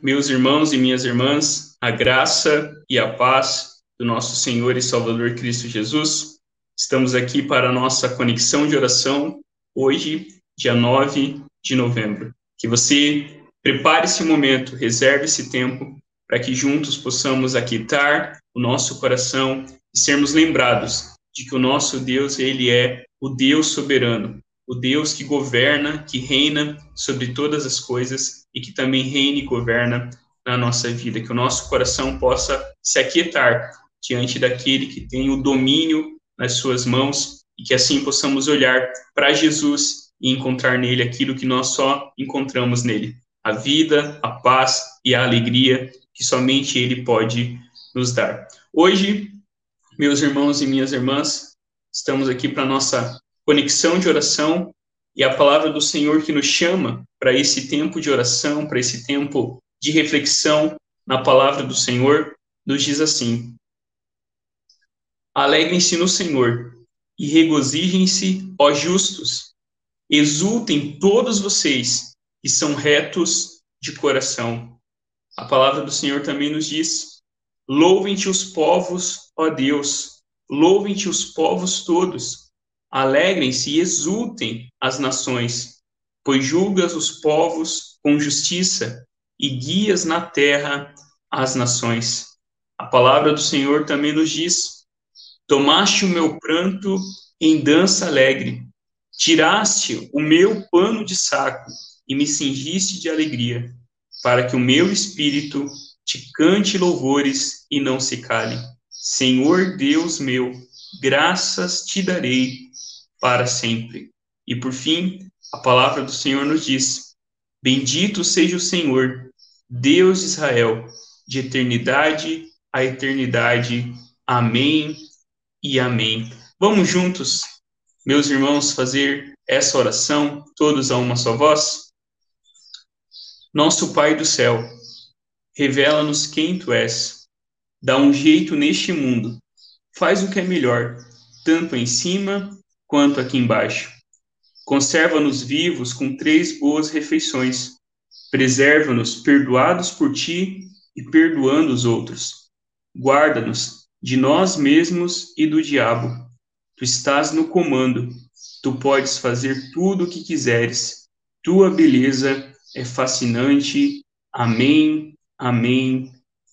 Meus irmãos e minhas irmãs, a graça e a paz do nosso Senhor e Salvador Cristo Jesus. Estamos aqui para a nossa conexão de oração hoje, dia 9 de novembro. Que você prepare esse momento, reserve esse tempo para que juntos possamos aquietar o nosso coração e sermos lembrados de que o nosso Deus, ele é o Deus soberano, o Deus que governa, que reina sobre todas as coisas e que também reina e governa na nossa vida, que o nosso coração possa se aquietar diante daquele que tem o domínio nas suas mãos e que assim possamos olhar para Jesus e encontrar nele aquilo que nós só encontramos nele, a vida, a paz e a alegria que somente ele pode nos dar. Hoje, meus irmãos e minhas irmãs, estamos aqui para nossa conexão de oração e a palavra do Senhor que nos chama para esse tempo de oração, para esse tempo de reflexão na palavra do Senhor, nos diz assim: Alegrem-se no Senhor e regozijem-se, ó justos. Exultem todos vocês que são retos de coração. A palavra do Senhor também nos diz: Louvem-te os povos, ó Deus, louvem-te os povos todos Alegrem-se e exultem as nações, pois julgas os povos com justiça e guias na terra as nações. A palavra do Senhor também nos diz: Tomaste o meu pranto em dança alegre, tiraste o meu pano de saco e me cingiste de alegria, para que o meu espírito te cante louvores e não se cale. Senhor Deus meu, graças te darei para sempre. E por fim, a palavra do Senhor nos diz: Bendito seja o Senhor, Deus de Israel, de eternidade a eternidade. Amém e amém. Vamos juntos, meus irmãos, fazer essa oração, todos a uma só voz? Nosso Pai do céu, revela-nos quem tu és. Dá um jeito neste mundo. Faz o que é melhor, tanto em cima quanto aqui embaixo. Conserva-nos vivos com três boas refeições. Preserva-nos perdoados por ti e perdoando os outros. Guarda-nos de nós mesmos e do diabo. Tu estás no comando. Tu podes fazer tudo o que quiseres. Tua beleza é fascinante. Amém, amém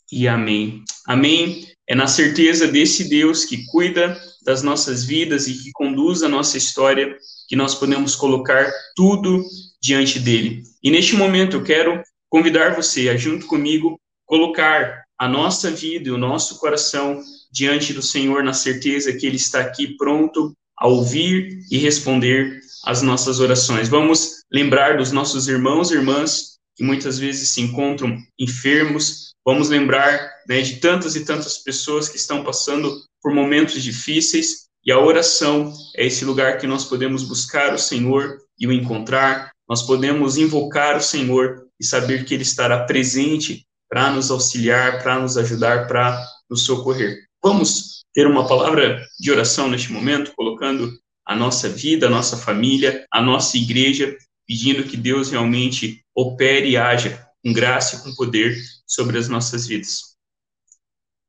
e amém. Amém. É na certeza desse Deus que cuida das nossas vidas e que conduz a nossa história que nós podemos colocar tudo diante dele. E neste momento eu quero convidar você a, junto comigo, colocar a nossa vida e o nosso coração diante do Senhor na certeza que ele está aqui pronto a ouvir e responder às nossas orações. Vamos lembrar dos nossos irmãos e irmãs que muitas vezes se encontram enfermos, Vamos lembrar né, de tantas e tantas pessoas que estão passando por momentos difíceis e a oração é esse lugar que nós podemos buscar o Senhor e o encontrar. Nós podemos invocar o Senhor e saber que Ele estará presente para nos auxiliar, para nos ajudar, para nos socorrer. Vamos ter uma palavra de oração neste momento, colocando a nossa vida, a nossa família, a nossa igreja, pedindo que Deus realmente opere e haja com graça e com poder sobre as nossas vidas.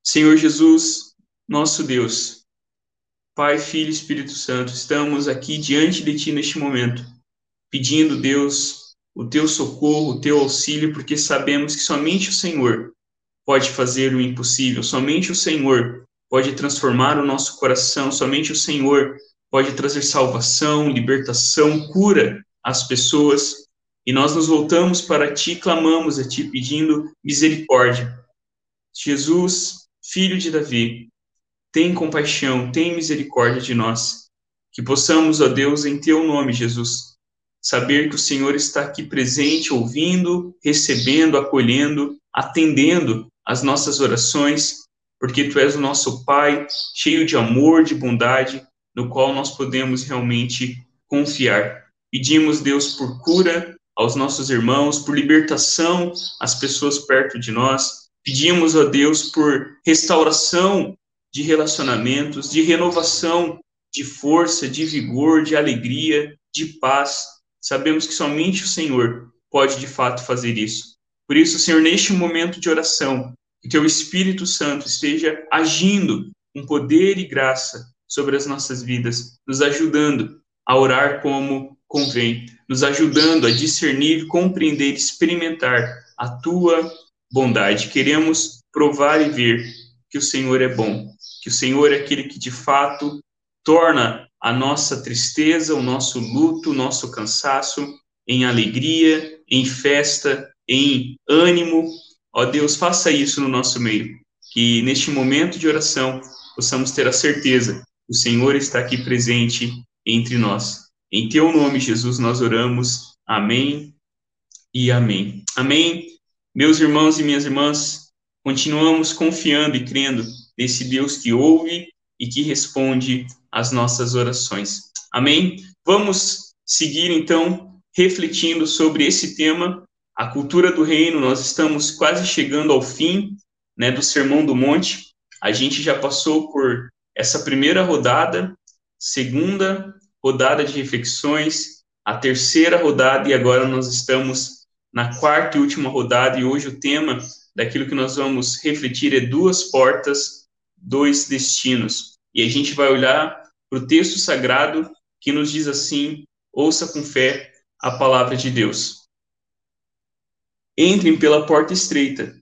Senhor Jesus, nosso Deus, Pai, Filho e Espírito Santo, estamos aqui diante de Ti neste momento, pedindo, Deus, o Teu socorro, o Teu auxílio, porque sabemos que somente o Senhor pode fazer o impossível, somente o Senhor pode transformar o nosso coração, somente o Senhor pode trazer salvação, libertação, cura às pessoas e nós nos voltamos para ti, clamamos a ti, pedindo misericórdia. Jesus, filho de Davi, tem compaixão, tem misericórdia de nós. Que possamos, ó Deus, em teu nome, Jesus, saber que o Senhor está aqui presente, ouvindo, recebendo, acolhendo, atendendo as nossas orações, porque tu és o nosso Pai, cheio de amor, de bondade, no qual nós podemos realmente confiar. Pedimos, Deus, por cura aos nossos irmãos, por libertação às pessoas perto de nós. Pedimos a Deus por restauração de relacionamentos, de renovação de força, de vigor, de alegria, de paz. Sabemos que somente o Senhor pode de fato fazer isso. Por isso, Senhor, neste momento de oração, que teu Espírito Santo esteja agindo com poder e graça sobre as nossas vidas, nos ajudando a orar como convém, nos ajudando a discernir, compreender, experimentar a tua bondade. Queremos provar e ver que o Senhor é bom, que o Senhor é aquele que de fato torna a nossa tristeza, o nosso luto, o nosso cansaço em alegria, em festa, em ânimo. Ó Deus, faça isso no nosso meio, que neste momento de oração possamos ter a certeza que o Senhor está aqui presente entre nós. Em teu nome, Jesus, nós oramos. Amém e amém. Amém. Meus irmãos e minhas irmãs, continuamos confiando e crendo nesse Deus que ouve e que responde às nossas orações. Amém? Vamos seguir então refletindo sobre esse tema, a cultura do reino. Nós estamos quase chegando ao fim, né, do Sermão do Monte. A gente já passou por essa primeira rodada, segunda rodada de reflexões, a terceira rodada e agora nós estamos na quarta e última rodada, e hoje o tema daquilo que nós vamos refletir é duas portas, dois destinos. E a gente vai olhar para o texto sagrado que nos diz assim: ouça com fé a palavra de Deus. Entrem pela porta estreita,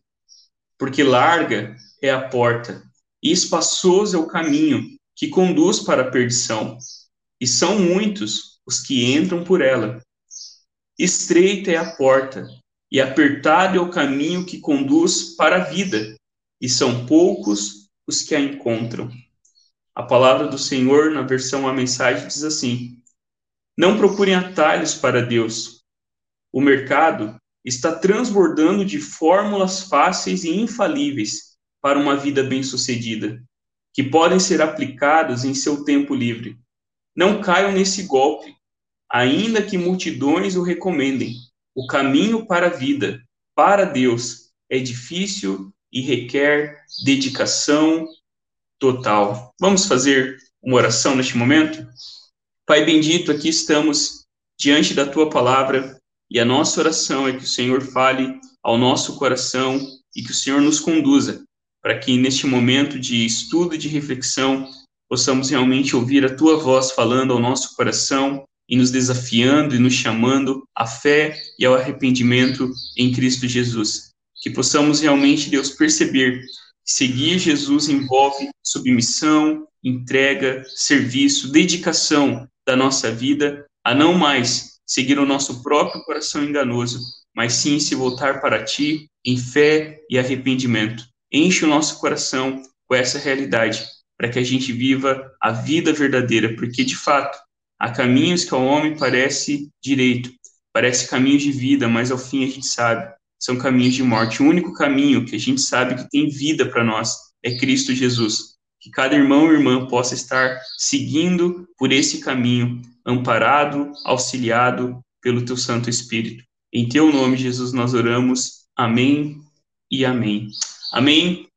porque larga é a porta, e espaçoso é o caminho que conduz para a perdição, e são muitos os que entram por ela. Estreita é a porta, e apertado é o caminho que conduz para a vida, e são poucos os que a encontram. A palavra do Senhor, na versão A Mensagem, diz assim: Não procurem atalhos para Deus. O mercado está transbordando de fórmulas fáceis e infalíveis para uma vida bem-sucedida, que podem ser aplicadas em seu tempo livre. Não caiam nesse golpe ainda que multidões o recomendem. O caminho para a vida, para Deus, é difícil e requer dedicação total. Vamos fazer uma oração neste momento? Pai bendito, aqui estamos diante da tua palavra e a nossa oração é que o Senhor fale ao nosso coração e que o Senhor nos conduza para que neste momento de estudo e de reflexão possamos realmente ouvir a tua voz falando ao nosso coração e nos desafiando e nos chamando à fé e ao arrependimento em Cristo Jesus. Que possamos realmente, Deus, perceber que seguir Jesus envolve submissão, entrega, serviço, dedicação da nossa vida a não mais seguir o nosso próprio coração enganoso, mas sim se voltar para ti em fé e arrependimento. Enche o nosso coração com essa realidade, para que a gente viva a vida verdadeira, porque de fato Há caminhos que ao homem parece direito, parece caminho de vida, mas ao fim a gente sabe, são caminhos de morte. O único caminho que a gente sabe que tem vida para nós é Cristo Jesus. Que cada irmão e irmã possa estar seguindo por esse caminho, amparado, auxiliado pelo teu Santo Espírito. Em teu nome, Jesus, nós oramos. Amém e amém. Amém.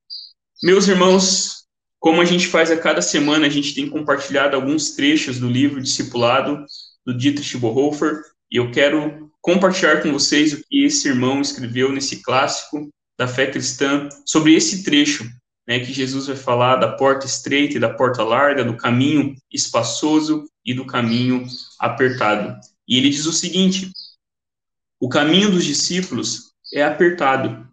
Meus irmãos, como a gente faz a cada semana, a gente tem compartilhado alguns trechos do livro Discipulado, do Dietrich Bonhoeffer, e eu quero compartilhar com vocês o que esse irmão escreveu nesse clássico da fé cristã sobre esse trecho, né, que Jesus vai falar da porta estreita e da porta larga, do caminho espaçoso e do caminho apertado. E ele diz o seguinte: o caminho dos discípulos é apertado,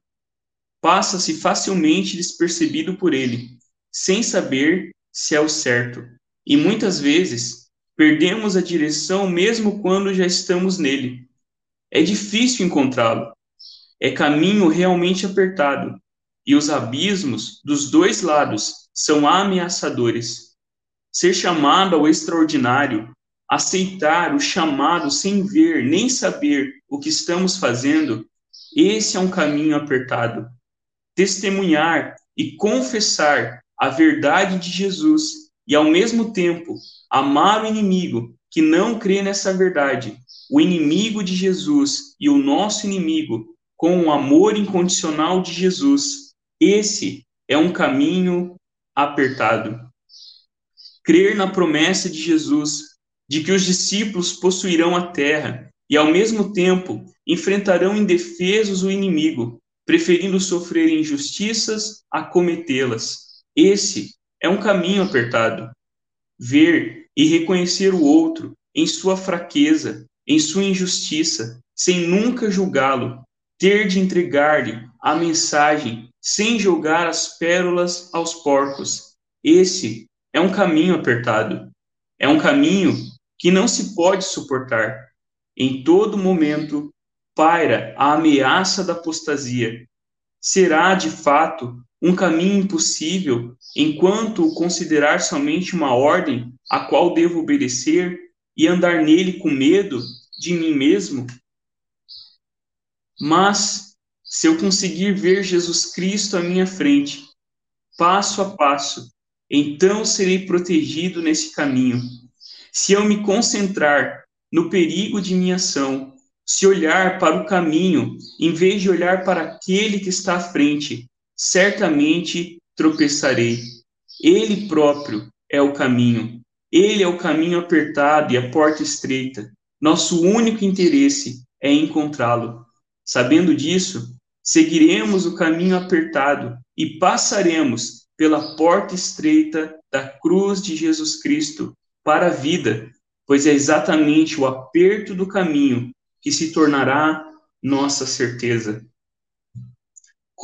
passa-se facilmente despercebido por ele, sem saber se é o certo. E muitas vezes perdemos a direção mesmo quando já estamos nele. É difícil encontrá-lo. É caminho realmente apertado, e os abismos dos dois lados são ameaçadores. Ser chamado ao extraordinário, aceitar o chamado sem ver nem saber o que estamos fazendo, esse é um caminho apertado. Testemunhar e confessar a verdade de Jesus e, ao mesmo tempo, amar o inimigo que não crê nessa verdade, o inimigo de Jesus e o nosso inimigo, com o amor incondicional de Jesus, esse é um caminho apertado. Crer na promessa de Jesus de que os discípulos possuirão a terra e ao mesmo tempo enfrentarão indefesos o inimigo, preferindo sofrer injustiças a cometê-las. Esse é um caminho apertado. Ver e reconhecer o outro em sua fraqueza, em sua injustiça, sem nunca julgá-lo, ter de entregar-lhe a mensagem sem jogar as pérolas aos porcos. Esse é um caminho apertado. É um caminho que não se pode suportar. Em todo momento paira a ameaça da apostasia. Será, de fato, um caminho impossível enquanto o considerar somente uma ordem a qual devo obedecer e andar nele com medo de mim mesmo? Mas, se eu conseguir ver Jesus Cristo à minha frente, passo a passo, então serei protegido nesse caminho. Se eu me concentrar no perigo de minha ação, se olhar para o caminho, em vez de olhar para aquele que está à frente, certamente tropeçarei. Ele próprio é o caminho. Ele é o caminho apertado e a porta estreita. Nosso único interesse é encontrá-lo. Sabendo disso, seguiremos o caminho apertado e passaremos pela porta estreita da cruz de Jesus Cristo para a vida, pois é exatamente o aperto do caminho que se tornará nossa certeza.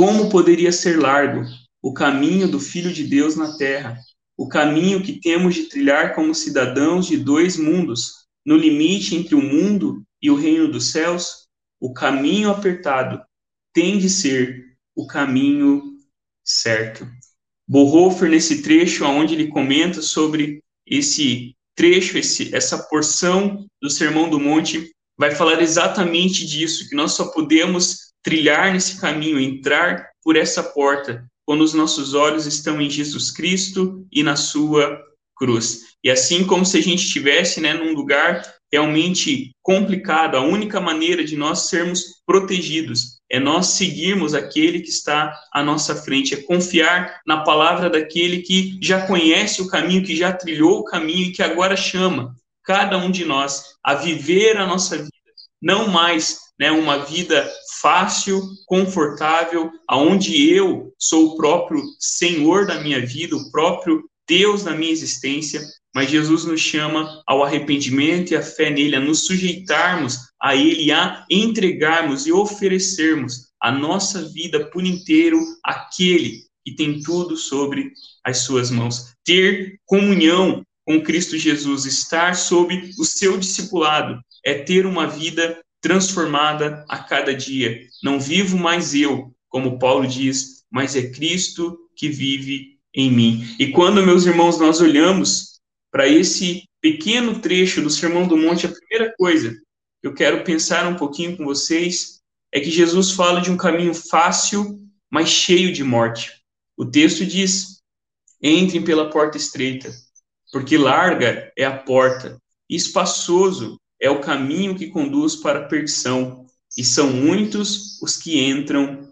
Como poderia ser largo o caminho do Filho de Deus na terra, o caminho que temos de trilhar como cidadãos de dois mundos, no limite entre o mundo e o reino dos céus? O caminho apertado tem de ser o caminho certo. Bonhoeffer, nesse trecho onde ele comenta sobre esse trecho, esse, essa porção do Sermão do Monte, vai falar exatamente disso, que nós só podemos trilhar nesse caminho, entrar por essa porta, quando os nossos olhos estão em Jesus Cristo e na sua cruz. E assim como se a gente estivesse né, num lugar realmente complicado, a única maneira de nós sermos protegidos é nós seguirmos aquele que está à nossa frente, é confiar na palavra daquele que já conhece o caminho, que já trilhou o caminho e que agora chama cada um de nós a viver a nossa vida, não mais né, uma vida fácil, confortável, aonde eu sou o próprio Senhor da minha vida, o próprio Deus da minha existência, mas Jesus nos chama ao arrependimento e à fé nele, a nos sujeitarmos a ele, a entregarmos e oferecermos a nossa vida por inteiro àquele que tem tudo sobre as suas mãos. Ter comunhão com Cristo Jesus, estar sob o seu discipulado, é ter uma vida transformada a cada dia. Não vivo mais eu, como Paulo diz, mas é Cristo que vive em mim. E quando, meus irmãos, nós olhamos para esse pequeno trecho do Sermão do Monte, a primeira coisa que eu quero pensar um pouquinho com vocês é que Jesus fala de um caminho fácil, mas cheio de morte. O texto diz: entrem pela porta estreita, porque larga é a porta, e espaçoso é o caminho que conduz para a perdição, e são muitos os que entram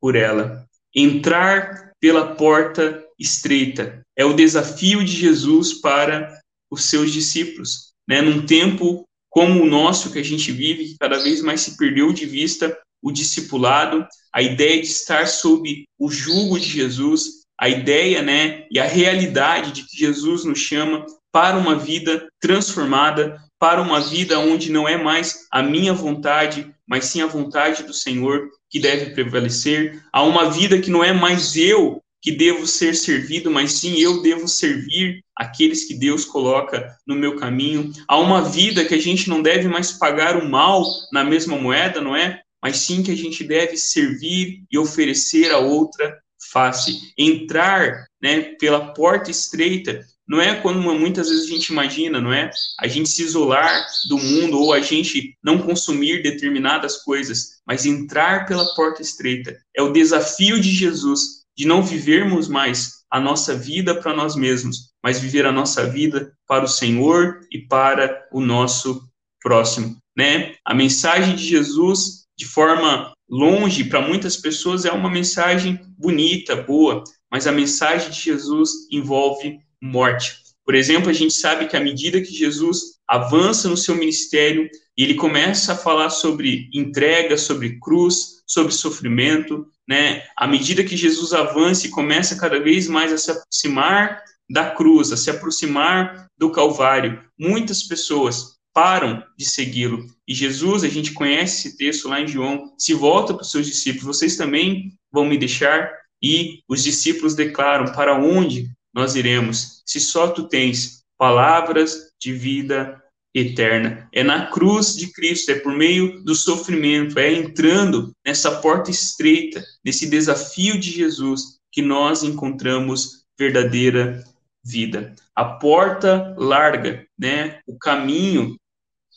por ela. Entrar pela porta estreita é o desafio de Jesus para os seus discípulos, né? Num tempo como o nosso que a gente vive, que cada vez mais se perdeu de vista o discipulado, a ideia de estar sob o jugo de Jesus, a ideia, né, e a realidade de que Jesus nos chama para uma vida transformada, para uma vida onde não é mais a minha vontade, mas sim a vontade do Senhor que deve prevalecer, a uma vida que não é mais eu que devo ser servido, mas sim eu devo servir aqueles que Deus coloca no meu caminho, a uma vida que a gente não deve mais pagar o mal na mesma moeda, não é? Mas sim que a gente deve servir e oferecer a outra face, entrar, né, pela porta estreita não é quando muitas vezes a gente imagina, não é? A gente se isolar do mundo ou a gente não consumir determinadas coisas, mas entrar pela porta estreita. É o desafio de Jesus de não vivermos mais a nossa vida para nós mesmos, mas viver a nossa vida para o Senhor e para o nosso próximo, né? A mensagem de Jesus de forma longe para muitas pessoas é uma mensagem bonita, boa, mas a mensagem de Jesus envolve morte. Por exemplo, a gente sabe que à medida que Jesus avança no seu ministério e ele começa a falar sobre entrega, sobre cruz, sobre sofrimento, né? À medida que Jesus avança e começa cada vez mais a se aproximar da cruz, a se aproximar do Calvário, muitas pessoas param de segui-lo. E Jesus, a gente conhece esse texto lá em João, se volta para os seus discípulos: vocês também vão me deixar? E os discípulos declaram: para onde nós iremos? Se só tu tens palavras de vida eterna. É na cruz de Cristo, é por meio do sofrimento, é entrando nessa porta estreita, nesse desafio de Jesus, que nós encontramos verdadeira vida. A porta larga, né? O caminho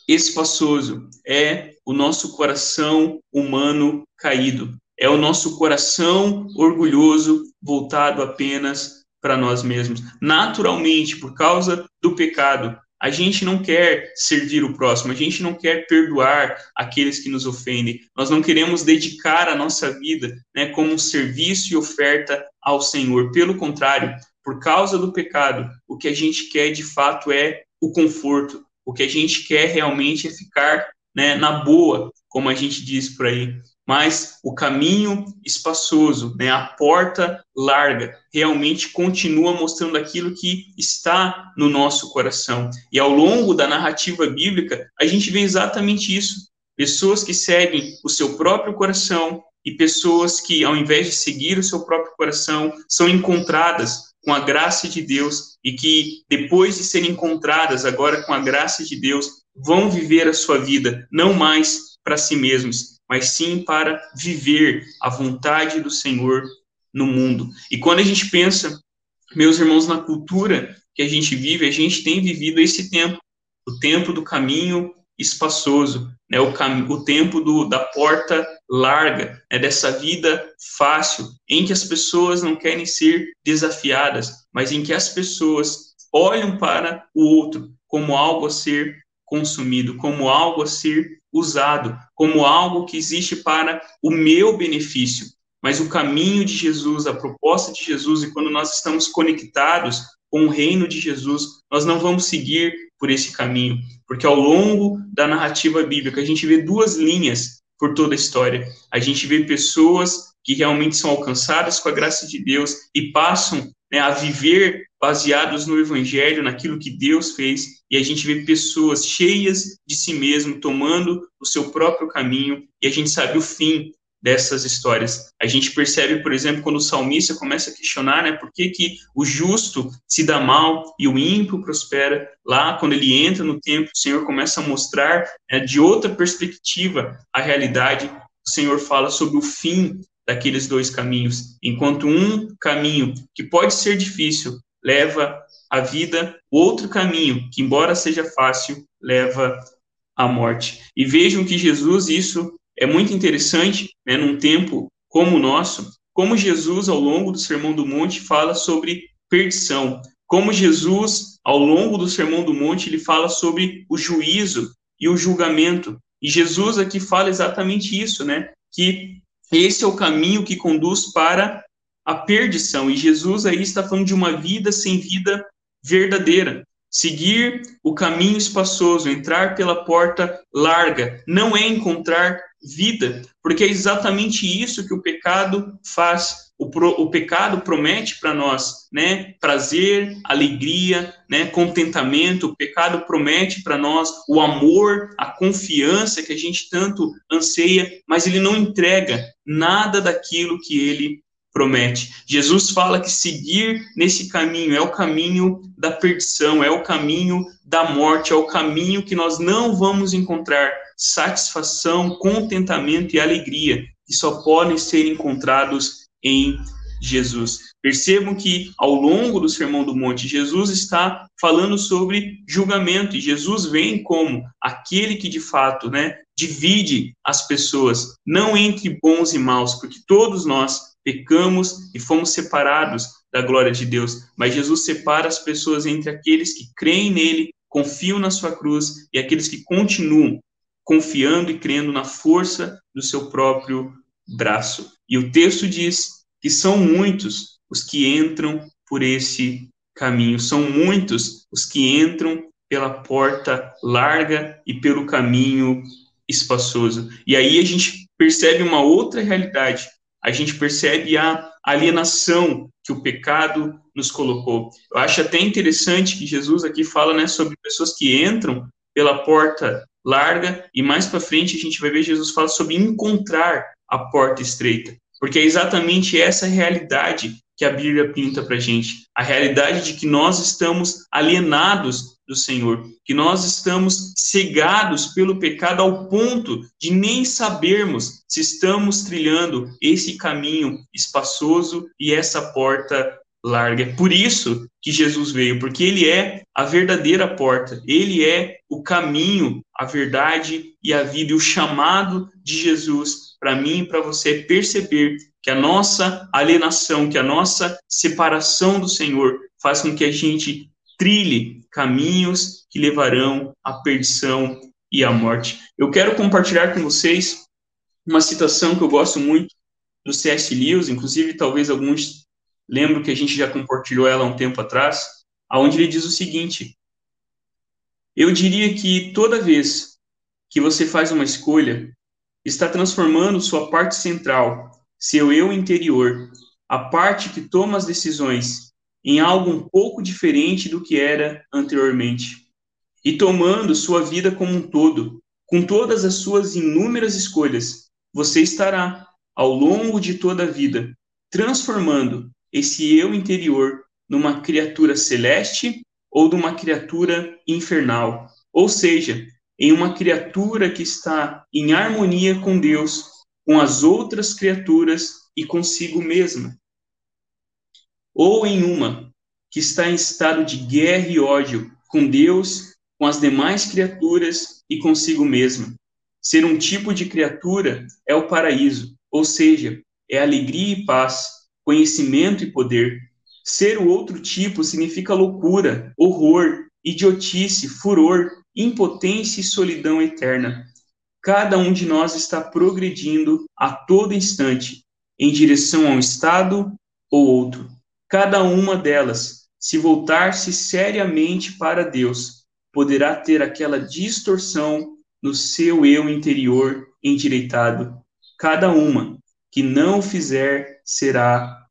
espaçoso é o nosso coração humano caído. É o nosso coração orgulhoso voltado apenas para nós mesmos. Naturalmente, por causa do pecado, a gente não quer servir o próximo, a gente não quer perdoar aqueles que nos ofendem. Nós não queremos dedicar a nossa vida né, como um serviço e oferta ao Senhor. Pelo contrário, por causa do pecado, o que a gente quer de fato é o conforto. O que a gente quer realmente é ficar né, na boa, como a gente diz por aí mas o caminho espaçoso, né, a porta larga, realmente continua mostrando aquilo que está no nosso coração. E ao longo da narrativa bíblica, a gente vê exatamente isso. Pessoas que seguem o seu próprio coração e pessoas que, ao invés de seguir o seu próprio coração, são encontradas com a graça de Deus e que, depois de serem encontradas agora com a graça de Deus, vão viver a sua vida não mais para si mesmos, mas sim para viver a vontade do Senhor no mundo. E quando a gente pensa, meus irmãos, na cultura que a gente vive, a gente tem vivido esse tempo, o tempo do caminho espaçoso, né, o, cam o tempo do, da porta larga, né, dessa vida fácil, em que as pessoas não querem ser desafiadas, mas em que as pessoas olham para o outro como algo a ser consumido, como algo a ser usado como algo que existe para o meu benefício. Mas o caminho de Jesus, a proposta de Jesus, e quando nós estamos conectados com o reino de Jesus, nós não vamos seguir por esse caminho, porque ao longo da narrativa bíblica a gente vê duas linhas por toda a história. A gente vê pessoas que realmente são alcançadas com a graça de Deus e passam né, a viver baseados no Evangelho, naquilo que Deus fez, e a gente vê pessoas cheias de si mesmo, tomando o seu próprio caminho, e a gente sabe o fim dessas histórias. A gente percebe, por exemplo, quando o salmista começa a questionar, né, por que, que o justo se dá mal e o ímpio prospera, lá quando ele entra no templo, o Senhor começa a mostrar né, de outra perspectiva a realidade, o Senhor fala sobre o fim daqueles dois caminhos, enquanto um caminho que pode ser difícil leva à vida, outro caminho que embora seja fácil leva à morte. E vejam que Jesus isso é muito interessante, né, num tempo como o nosso, como Jesus, ao longo do Sermão do Monte, fala sobre perdição. Como Jesus, ao longo do Sermão do Monte, ele fala sobre o juízo e o julgamento. E Jesus aqui fala exatamente isso, né? Que esse é o caminho que conduz para a perdição. E Jesus aí está falando de uma vida sem vida verdadeira. Seguir o caminho espaçoso, entrar pela porta larga, não é encontrar vida, porque é exatamente isso que o pecado faz. O, pro, o pecado promete para nós, né, prazer, alegria, né, contentamento. O pecado promete para nós o amor, a confiança que a gente tanto anseia, mas ele não entrega nada daquilo que ele promete. Jesus fala que seguir nesse caminho é o caminho da perdição, é o caminho da morte, é o caminho que nós não vamos encontrar satisfação, contentamento e alegria, que só podem ser encontrados em Jesus. Percebam que ao longo do Sermão do Monte, Jesus está falando sobre julgamento, e Jesus vem como aquele que de fato, né, divide as pessoas, não entre bons e maus, porque todos nós pecamos e fomos separados da glória de Deus. Mas Jesus separa as pessoas entre aqueles que creem nele, confiam na sua cruz e aqueles que continuam confiando e crendo na força do seu próprio braço. E o texto diz que são muitos os que entram por esse caminho. São muitos os que entram pela porta larga e pelo caminho espaçoso. E aí a gente percebe uma outra realidade. A gente percebe a alienação que o pecado nos colocou. Eu acho até interessante que Jesus aqui fala, né, sobre pessoas que entram pela porta larga e mais para frente a gente vai ver Jesus fala sobre encontrar a porta estreita, porque é exatamente essa realidade que a Bíblia pinta para gente, a realidade de que nós estamos alienados do Senhor, que nós estamos cegados pelo pecado ao ponto de nem sabermos se estamos trilhando esse caminho espaçoso e essa porta larga. É por isso que Jesus veio, porque ele é a verdadeira porta, ele é o caminho, a verdade e a vida. E o chamado de Jesus para mim e para você é perceber que a nossa alienação, que a nossa separação do Senhor faz com que a gente trilhe caminhos que levarão à perdição e à morte. Eu quero compartilhar com vocês uma citação que eu gosto muito do C.S. Lewis, inclusive talvez alguns lembram que a gente já compartilhou ela um tempo atrás, aonde ele diz o seguinte: Eu diria que toda vez que você faz uma escolha, está transformando sua parte central, seu eu interior, a parte que toma as decisões, em algo um pouco diferente do que era anteriormente, e tomando sua vida como um todo, com todas as suas inúmeras escolhas, você estará, ao longo de toda a vida, transformando esse eu interior numa criatura celeste ou de uma criatura infernal, ou seja, em uma criatura que está em harmonia com Deus, com as outras criaturas e consigo mesma. Ou em uma que está em estado de guerra e ódio com Deus, com as demais criaturas e consigo mesma. Ser um tipo de criatura é o paraíso, ou seja, é alegria e paz, conhecimento e poder. Ser o outro tipo significa loucura, horror, idiotice, furor, impotência e solidão eterna. Cada um de nós está progredindo a todo instante em direção a um estado ou outro cada uma delas, se voltar-se seriamente para Deus, poderá ter aquela distorção no seu eu interior endireitado. Cada uma que não fizer será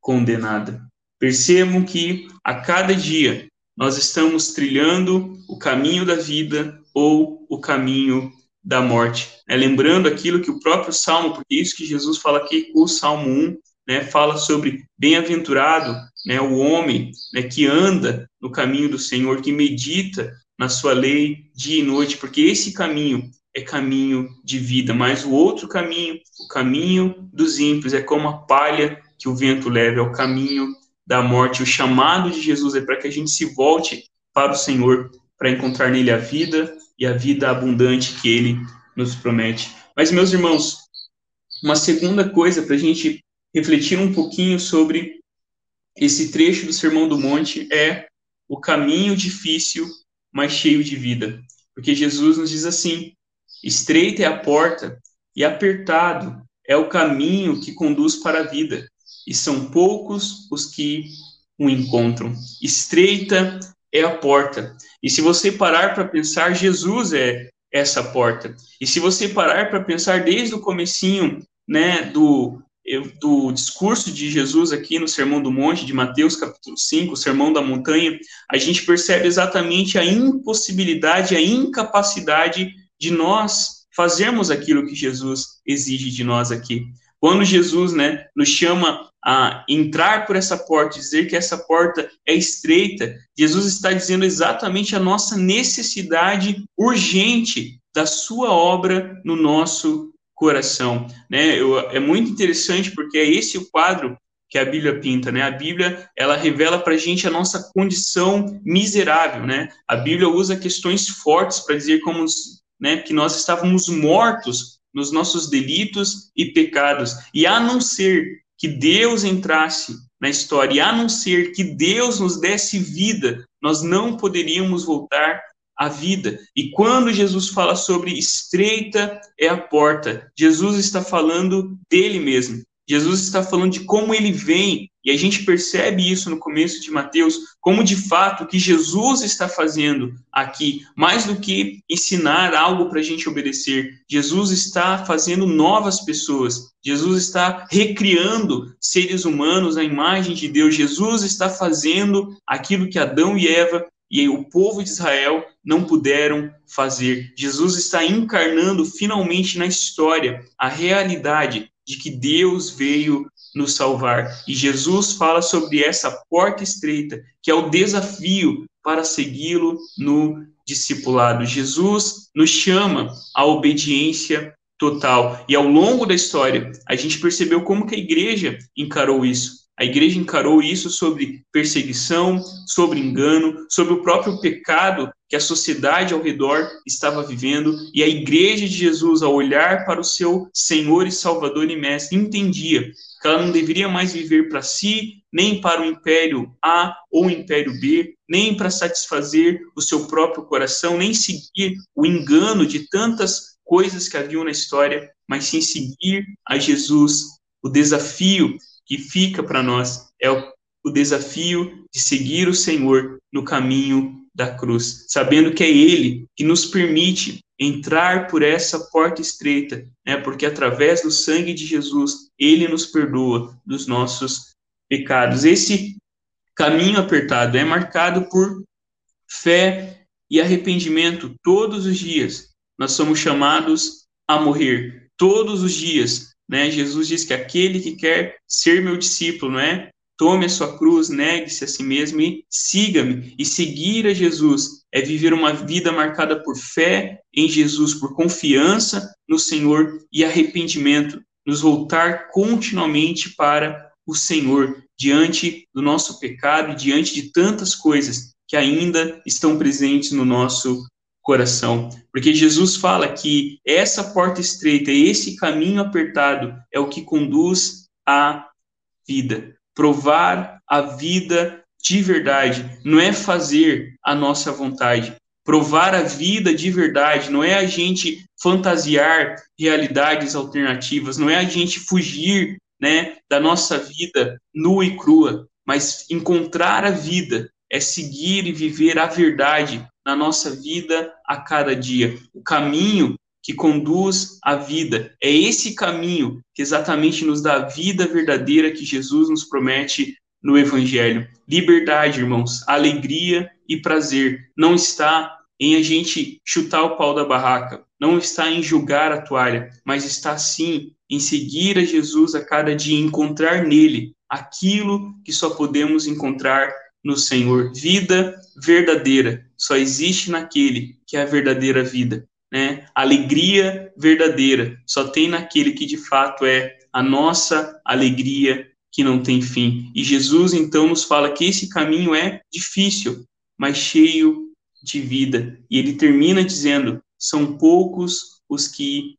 condenada. Percebam que a cada dia nós estamos trilhando o caminho da vida ou o caminho da morte. É, lembrando aquilo que o próprio Salmo, porque é isso que Jesus fala aqui, o Salmo 1, né, fala sobre bem-aventurado, né, o homem né, que anda no caminho do Senhor, que medita na sua lei dia e noite, porque esse caminho é caminho de vida, mas o outro caminho, o caminho dos ímpios, é como a palha que o vento leva, é o caminho da morte. O chamado de Jesus é para que a gente se volte para o Senhor, para encontrar nele a vida e a vida abundante que ele nos promete. Mas, meus irmãos, uma segunda coisa para a gente refletir um pouquinho sobre esse trecho do Sermão do Monte é o caminho difícil, mas cheio de vida. Porque Jesus nos diz assim: estreita é a porta e apertado é o caminho que conduz para a vida, e são poucos os que o encontram. Estreita é a porta. E se você parar para pensar, Jesus é essa porta. E se você parar para pensar desde o comecinho, né, do do discurso de Jesus aqui no Sermão do Monte, de Mateus capítulo 5, o Sermão da Montanha, a gente percebe exatamente a impossibilidade, a incapacidade de nós fazermos aquilo que Jesus exige de nós aqui. Quando Jesus, né, nos chama a entrar por essa porta, dizer que essa porta é estreita, Jesus está dizendo exatamente a nossa necessidade urgente da sua obra no nosso coração, né? Eu, é muito interessante porque é esse o quadro que a Bíblia pinta, né? A Bíblia ela revela para a gente a nossa condição miserável, né? A Bíblia usa questões fortes para dizer como, né, que nós estávamos mortos nos nossos delitos e pecados e a não ser que Deus entrasse na história, e a não ser que Deus nos desse vida, nós não poderíamos voltar a vida. E quando Jesus fala sobre estreita é a porta, Jesus está falando dele mesmo. Jesus está falando de como ele vem E a gente percebe isso no começo de Mateus, como de fato o que Jesus está fazendo aqui, mais do que ensinar algo para a gente obedecer, Jesus está fazendo novas pessoas, Jesus está recriando seres humanos à imagem de Deus, Jesus está fazendo aquilo que Adão e Eva e o povo de Israel não puderam fazer. Jesus está encarnando finalmente na história a realidade de que Deus veio nos salvar. E Jesus fala sobre essa porta estreita, que é o desafio para segui-lo no discipulado. Jesus nos chama à obediência total. E ao longo da história, a gente percebeu como que a igreja encarou isso. A igreja encarou isso sobre perseguição, sobre engano, sobre o próprio pecado que a sociedade ao redor estava vivendo, e a igreja de Jesus, ao olhar para o seu Senhor e Salvador e Mestre, entendia que ela não deveria mais viver para si, nem para o império A ou o império B, nem para satisfazer o seu próprio coração, nem seguir o engano de tantas coisas que haviam na história, mas sim seguir a Jesus. O desafio que fica para nós é o, o desafio de seguir o Senhor no caminho da cruz, sabendo que é Ele que nos permite entrar por essa porta estreita, né? Porque através do sangue de Jesus, Ele nos perdoa dos nossos pecados. Esse caminho apertado é marcado por fé e arrependimento todos os dias. Nós somos chamados a morrer todos os dias né? Jesus diz que aquele que quer ser meu discípulo, não é? Tome a sua cruz, negue-se a si mesmo e siga-me. E seguir a Jesus é viver uma vida marcada por fé em Jesus, por confiança no Senhor e arrependimento, nos voltar continuamente para o Senhor, diante do nosso pecado e diante de tantas coisas que ainda estão presentes no nosso coração. Porque Jesus fala que essa porta estreita, esse caminho apertado é o que conduz à vida. Provar a vida de verdade não é fazer a nossa vontade. Provar a vida de verdade não é a gente fantasiar realidades alternativas, não é a gente fugir, né, da nossa vida nua e crua, mas encontrar a vida é seguir e viver a verdade na nossa vida a cada dia. O caminho que conduz à vida. É esse caminho que exatamente nos dá a vida verdadeira que Jesus nos promete no Evangelho. Liberdade, irmãos, alegria e prazer não está em a gente chutar o pau da barraca, não está em julgar a toalha, mas está sim em seguir a Jesus a cada dia, encontrar nele aquilo que só podemos encontrar no Senhor. Vida verdadeira só existe naquele que é a verdadeira vida. Né? Alegria verdadeira só tem naquele que de fato é a nossa alegria que não tem fim. E Jesus então nos fala que esse caminho é difícil, mas cheio de vida. E ele termina dizendo: são poucos os que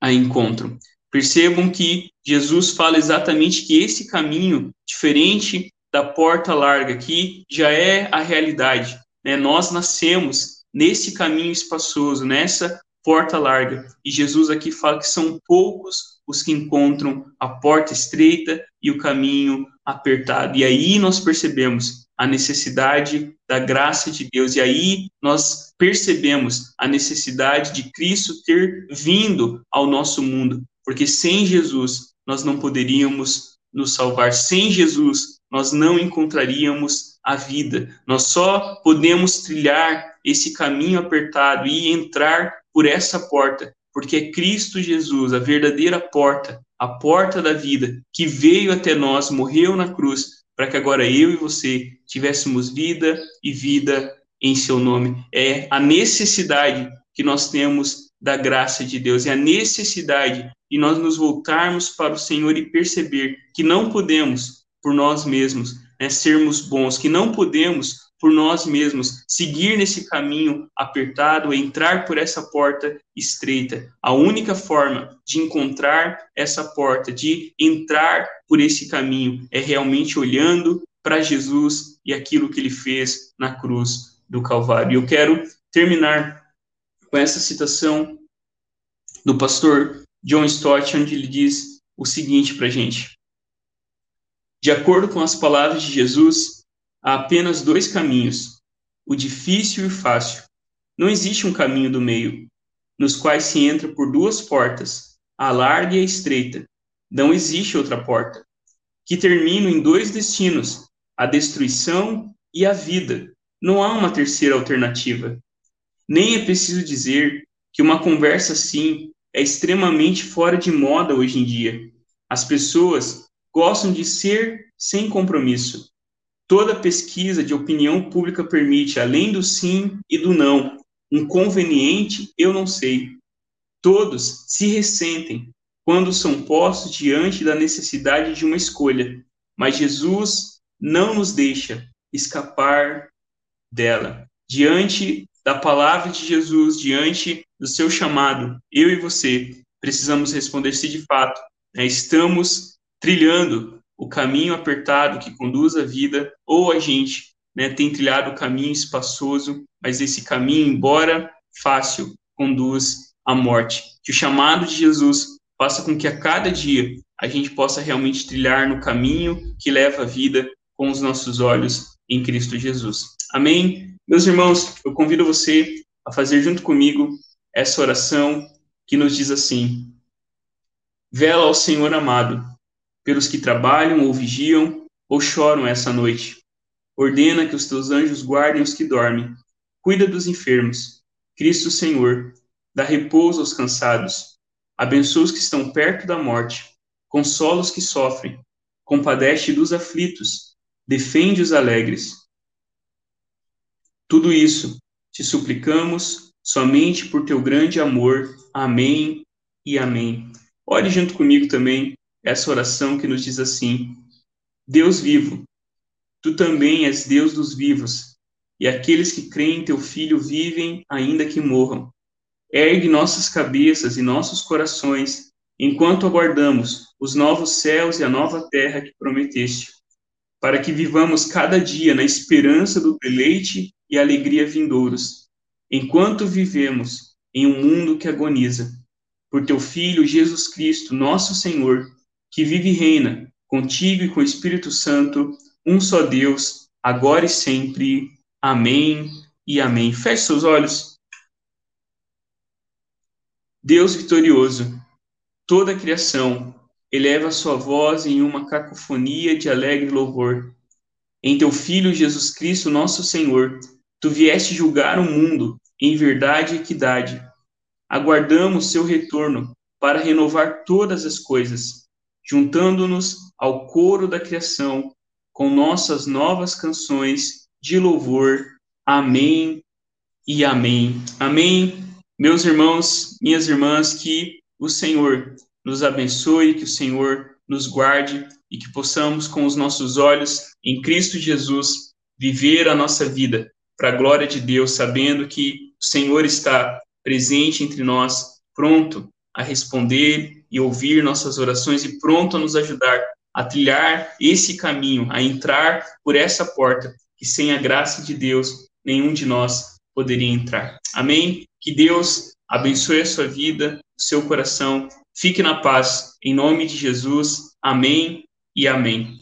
a encontram. Percebam que Jesus fala exatamente que esse caminho, diferente da porta larga, que já é a realidade. Né? Nós nascemos nesse caminho espaçoso, nessa porta larga. E Jesus aqui fala que são poucos os que encontram a porta estreita e o caminho apertado. E aí nós percebemos a necessidade da graça de Deus. E aí nós percebemos a necessidade de Cristo ter vindo ao nosso mundo, porque sem Jesus nós não poderíamos nos salvar. Sem Jesus nós não encontraríamos a vida. Nós só podemos trilhar esse caminho apertado e entrar por essa porta, porque é Cristo Jesus, a verdadeira porta, a porta da vida, que veio até nós, morreu na cruz, para que agora eu e você tivéssemos vida e vida em seu nome. É a necessidade que nós temos da graça de Deus, é a necessidade de nós nos voltarmos para o Senhor e perceber que não podemos por nós mesmos, né, sermos bons, que não podemos por nós mesmos seguir nesse caminho apertado, entrar por essa porta estreita. A única forma de encontrar essa porta, de entrar por esse caminho, é realmente olhando para Jesus e aquilo que ele fez na cruz do Calvário. Eu quero terminar com essa citação do pastor John Stott, onde ele diz o seguinte para a gente: De acordo com as palavras de Jesus, há apenas dois caminhos: o difícil e o fácil. Não existe um caminho do meio, nos quais se entra por duas portas, a larga e a estreita. Não existe outra porta, que terminam em dois destinos, a destruição e a vida. Não há uma terceira alternativa. Nem é preciso dizer que uma conversa assim é extremamente fora de moda hoje em dia. As pessoas gostam de ser sem compromisso. Toda pesquisa de opinião pública permite, além do sim e do não, um conveniente eu não sei. Todos se ressentem quando são postos diante da necessidade de uma escolha, mas Jesus não nos deixa escapar dela. Diante da palavra de Jesus, diante do seu chamado, eu e você precisamos responder se de fato né, estamos trilhando o caminho apertado que conduz à vida, ou a gente né, tem trilhado o caminho espaçoso, mas esse caminho, embora fácil, conduz à morte. Que o chamado de Jesus faça com que a cada dia a gente possa realmente trilhar no caminho que leva à vida com os nossos olhos em Cristo Jesus. Amém? Meus irmãos, eu convido você a fazer junto comigo essa oração que nos diz assim: Vela ao Senhor amado, pelos que trabalham ou vigiam ou choram essa noite. Ordena que os teus anjos guardem os que dormem. Cuida dos enfermos. Cristo Senhor, dá repouso aos cansados. Abençoa os que estão perto da morte. Consola os que sofrem. Compadece dos aflitos. Defende os alegres. Tudo isso te suplicamos somente por teu grande amor. Amém e amém. Ore junto comigo também essa oração que nos diz assim: Deus vivo, tu também és Deus dos vivos, e aqueles que creem em teu Filho vivem ainda que morram. Ergue nossas cabeças e nossos corações enquanto aguardamos os novos céus e a nova terra que prometeste, para que vivamos cada dia na esperança do deleite e alegria vindouros, enquanto vivemos em um mundo que agoniza. Por teu Filho Jesus Cristo, nosso Senhor, que vive e reina contigo e com o Espírito Santo, um só Deus, agora e sempre. Amém e amém. Feche seus olhos. Deus vitorioso, toda a criação eleva sua voz em uma cacofonia de alegre louvor. Em teu Filho Jesus Cristo, nosso Senhor, tu vieste julgar o mundo em verdade e equidade. Aguardamos seu retorno para renovar todas as coisas juntando-nos ao coro da criação com nossas novas canções de louvor. Amém e amém. Amém. Meus irmãos, minhas irmãs, que o Senhor nos abençoe, que o Senhor nos guarde e que possamos, com os nossos olhos em Cristo Jesus, viver a nossa vida para a glória de Deus, sabendo que o Senhor está presente entre nós, pronto a responder e ouvir nossas orações e pronto a nos ajudar a trilhar esse caminho, a entrar por essa porta que sem a graça de Deus nenhum de nós poderia entrar. Amém? Que Deus abençoe a sua vida, seu coração. Fique na paz. Em nome de Jesus. Amém e amém.